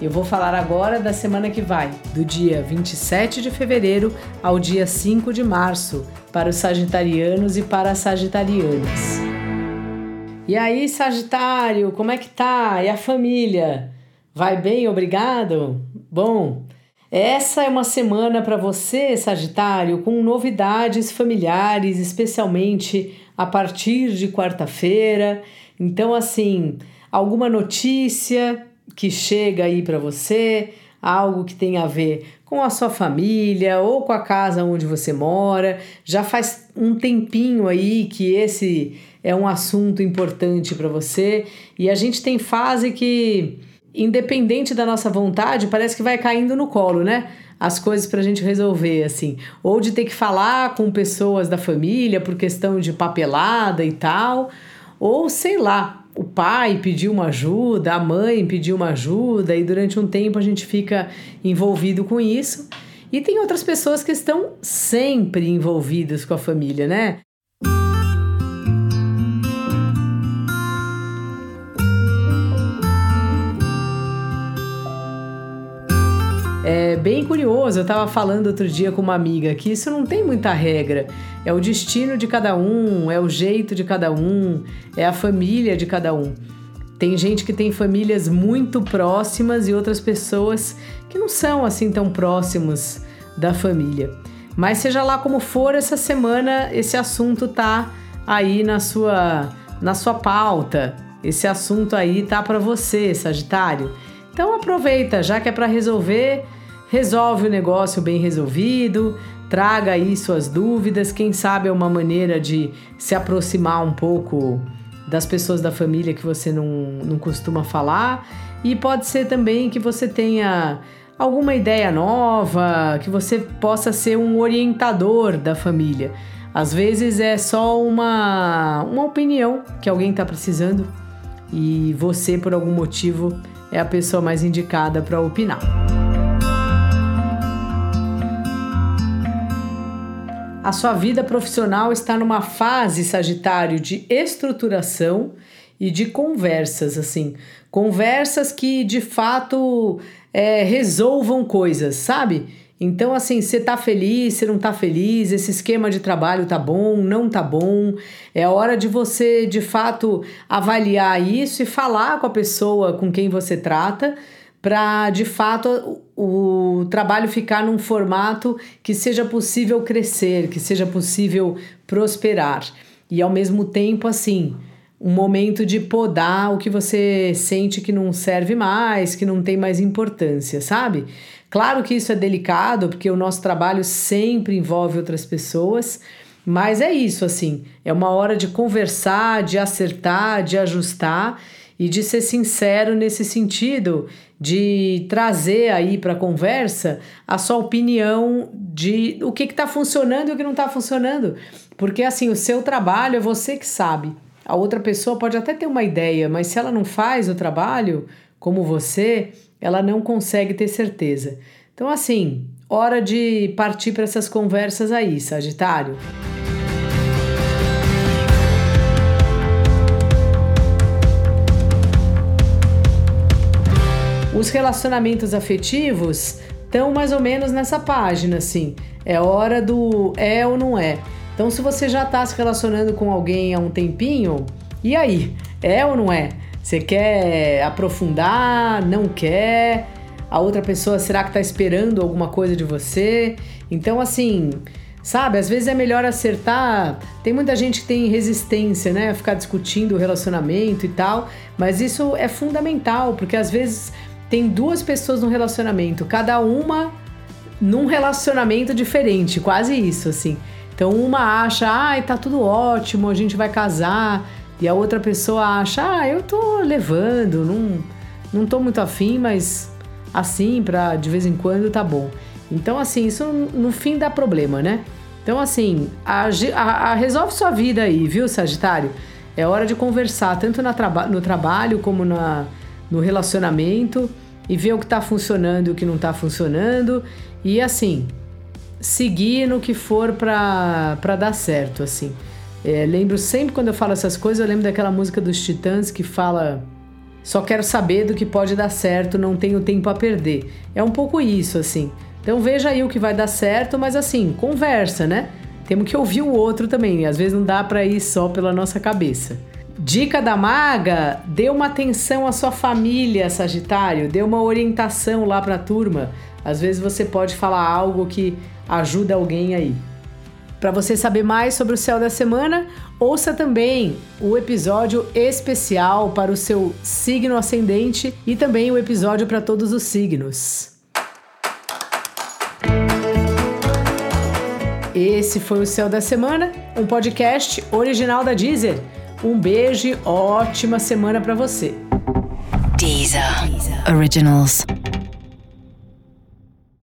Eu vou falar agora da semana que vai, do dia 27 de fevereiro ao dia 5 de março, para os sagitarianos e para as sagitarianas. E aí, Sagitário, como é que tá? E a família? Vai bem, obrigado? Bom, essa é uma semana para você, Sagitário, com novidades familiares, especialmente a partir de quarta-feira. Então, assim, alguma notícia que chega aí para você, algo que tem a ver com a sua família ou com a casa onde você mora. Já faz um tempinho aí que esse é um assunto importante para você e a gente tem fase que independente da nossa vontade, parece que vai caindo no colo, né? As coisas para a gente resolver, assim. Ou de ter que falar com pessoas da família por questão de papelada e tal. Ou sei lá, o pai pediu uma ajuda, a mãe pediu uma ajuda, e durante um tempo a gente fica envolvido com isso. E tem outras pessoas que estão sempre envolvidas com a família, né? Bem curioso, eu estava falando outro dia com uma amiga que isso não tem muita regra. É o destino de cada um, é o jeito de cada um, é a família de cada um. Tem gente que tem famílias muito próximas e outras pessoas que não são assim tão próximos da família. Mas seja lá como for, essa semana esse assunto tá aí na sua na sua pauta. Esse assunto aí tá para você, Sagitário. Então aproveita, já que é para resolver, resolve o negócio bem resolvido, traga aí suas dúvidas, quem sabe é uma maneira de se aproximar um pouco das pessoas da família que você não, não costuma falar, e pode ser também que você tenha alguma ideia nova, que você possa ser um orientador da família. Às vezes é só uma, uma opinião que alguém está precisando e você, por algum motivo, é a pessoa mais indicada para opinar. A sua vida profissional está numa fase, Sagitário, de estruturação e de conversas, assim. Conversas que de fato é, resolvam coisas, sabe? Então, assim, você tá feliz, você não tá feliz, esse esquema de trabalho tá bom, não tá bom. É hora de você, de fato, avaliar isso e falar com a pessoa com quem você trata para de fato o, trabalho ficar num formato que seja possível crescer, que seja possível prosperar. E ao mesmo tempo, assim, um momento de podar o que você sente que não serve mais, que não tem mais importância, sabe? Claro que isso é delicado, porque o nosso trabalho sempre envolve outras pessoas, mas é isso, assim, é uma hora de conversar, de acertar, de ajustar e de ser sincero nesse sentido, de trazer aí para a conversa a sua opinião de o que está funcionando e o que não está funcionando. Porque assim, o seu trabalho é você que sabe. A outra pessoa pode até ter uma ideia, mas se ela não faz o trabalho como você, ela não consegue ter certeza. Então, assim, hora de partir para essas conversas aí, Sagitário. Os relacionamentos afetivos estão mais ou menos nessa página, assim. É hora do é ou não é. Então, se você já está se relacionando com alguém há um tempinho, e aí? É ou não é? Você quer aprofundar? Não quer? A outra pessoa será que está esperando alguma coisa de você? Então, assim, sabe? Às vezes é melhor acertar. Tem muita gente que tem resistência, né? A ficar discutindo o relacionamento e tal. Mas isso é fundamental, porque às vezes tem duas pessoas no relacionamento, cada uma num relacionamento diferente, quase isso, assim. Então uma acha, ai, tá tudo ótimo, a gente vai casar, e a outra pessoa acha, ah, eu tô levando, não, não tô muito afim, mas assim, pra de vez em quando tá bom. Então, assim, isso no fim dá problema, né? Então, assim, a, a, a resolve sua vida aí, viu, Sagitário? É hora de conversar, tanto traba no trabalho como na, no relacionamento, e ver o que está funcionando e o que não está funcionando. E assim, seguir no que for para dar certo, assim. É, lembro sempre quando eu falo essas coisas, eu lembro daquela música dos Titãs que fala só quero saber do que pode dar certo, não tenho tempo a perder. É um pouco isso, assim. Então veja aí o que vai dar certo, mas assim, conversa, né? Temos que ouvir o outro também, às vezes não dá para ir só pela nossa cabeça. Dica da maga: dê uma atenção à sua família, Sagitário, dê uma orientação lá para a turma. Às vezes você pode falar algo que ajuda alguém aí. Para você saber mais sobre o céu da semana, ouça também o episódio especial para o seu signo ascendente e também o episódio para todos os signos. Esse foi o Céu da Semana, um podcast original da Deezer. Um beijo ótima semana para você. Deezer. Deezer. Originals.